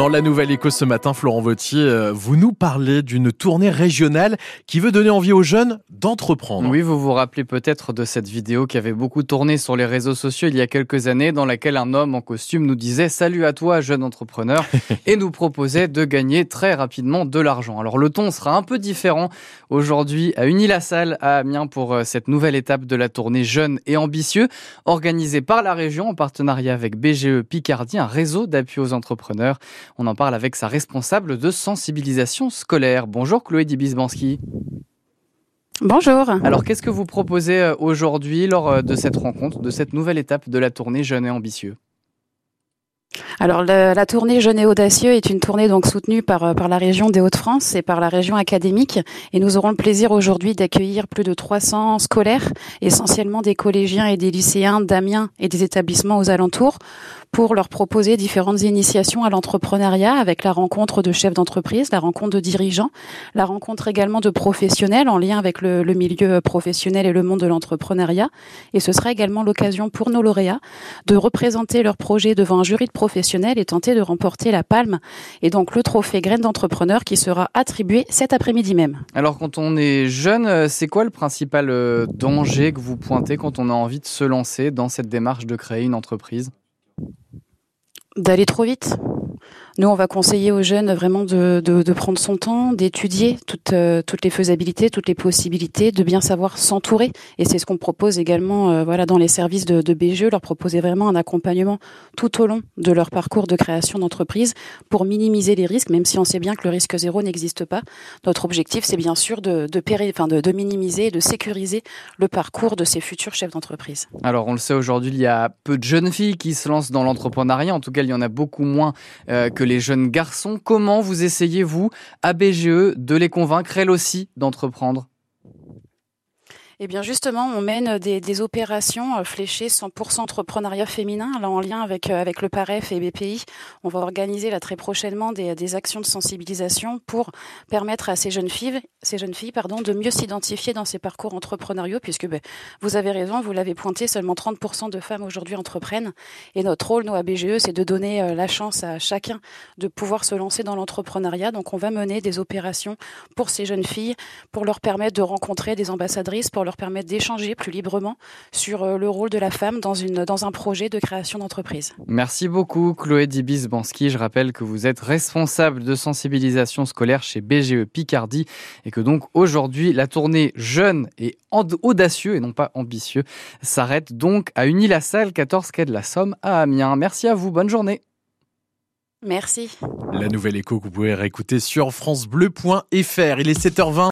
Dans la nouvelle éco ce matin, Florent Vautier, euh, vous nous parlez d'une tournée régionale qui veut donner envie aux jeunes d'entreprendre. Oui, vous vous rappelez peut-être de cette vidéo qui avait beaucoup tourné sur les réseaux sociaux il y a quelques années, dans laquelle un homme en costume nous disait Salut à toi, jeune entrepreneur, et nous proposait de gagner très rapidement de l'argent. Alors le ton sera un peu différent aujourd'hui à Unilassal, à Amiens, pour euh, cette nouvelle étape de la tournée Jeunes et Ambitieux, organisée par la région en partenariat avec BGE Picardie, un réseau d'appui aux entrepreneurs. On en parle avec sa responsable de sensibilisation scolaire. Bonjour Chloé Dibisbanski. Bonjour. Alors qu'est-ce que vous proposez euh, aujourd'hui lors euh, de cette rencontre, de cette nouvelle étape de la tournée Jeunes et Ambitieux? Alors la, la, tournée Jeunes et Audacieux est une tournée donc soutenue par, euh, par la région des Hauts-de-France et par la région académique. Et nous aurons le plaisir aujourd'hui d'accueillir plus de 300 scolaires, essentiellement des collégiens et des lycéens d'Amiens et des établissements aux alentours pour leur proposer différentes initiations à l'entrepreneuriat avec la rencontre de chefs d'entreprise, la rencontre de dirigeants, la rencontre également de professionnels en lien avec le, le milieu professionnel et le monde de l'entrepreneuriat. Et ce sera également l'occasion pour nos lauréats de représenter leur projet devant un jury de professionnels et tenter de remporter la palme et donc le trophée graine d'entrepreneur qui sera attribué cet après-midi même. Alors quand on est jeune, euh, c'est quoi le principal euh, danger que vous pointez quand on a envie de se lancer dans cette démarche de créer une entreprise? D'aller trop vite. Nous, on va conseiller aux jeunes vraiment de, prendre son temps, d'étudier toutes, euh, toutes les faisabilités, toutes les possibilités, de bien savoir s'entourer. Et c'est ce qu'on propose également euh, voilà, dans les services de, BGE, leur proposer vraiment un accompagnement tout au long de leur parcours de création d'entreprise pour minimiser les risques, même si on sait bien que le risque zéro n'existe pas. Notre objectif, c'est bien sûr de, enfin de, minimiser et de sécuriser le parcours de ces futurs chefs d'entreprise. Alors, on le sait aujourd'hui, il y a peu de jeunes filles qui se lancent dans l'entrepreneuriat. En tout cas, il y en a beaucoup moins euh, que les jeunes garçons. Comment vous essayez, vous, à BGE, de les convaincre, elles aussi, d'entreprendre? Eh bien justement, on mène des, opérations euh, fléchées 100% entrepreneuriat féminin, là en lien avec, euh, avec le PAREF et BPI. On va organiser là très prochainement des, des actions de sensibilisation pour permettre à ces jeunes filles, ces jeunes filles pardon, de mieux s'identifier dans ces parcours entrepreneuriaux, puisque ben, vous avez raison, vous l'avez pointé, seulement 30% de femmes aujourd'hui entreprennent. Et notre rôle, nous, à BGE, c'est de donner euh, la chance à chacun de pouvoir se lancer dans l'entrepreneuriat. Donc on va mener des opérations pour ces jeunes filles, pour leur permettre de rencontrer des ambassadrices, pour leur permettre d'échanger plus librement sur euh, le rôle de la femme dans, une, dans un projet de création d'entreprise. Merci beaucoup Chloé Dibis-Bansky. Je rappelle que vous êtes responsable de sensibilisation scolaire chez BGE Picardie et que donc aujourd'hui la tournée jeune et audacieux et non pas ambitieux s'arrête donc à Unilassal, 14 quai de la Somme à Amiens. Merci à vous, bonne journée. Merci. La nouvelle écho que vous pouvez réécouter sur francebleu.fr. Il est 7h20.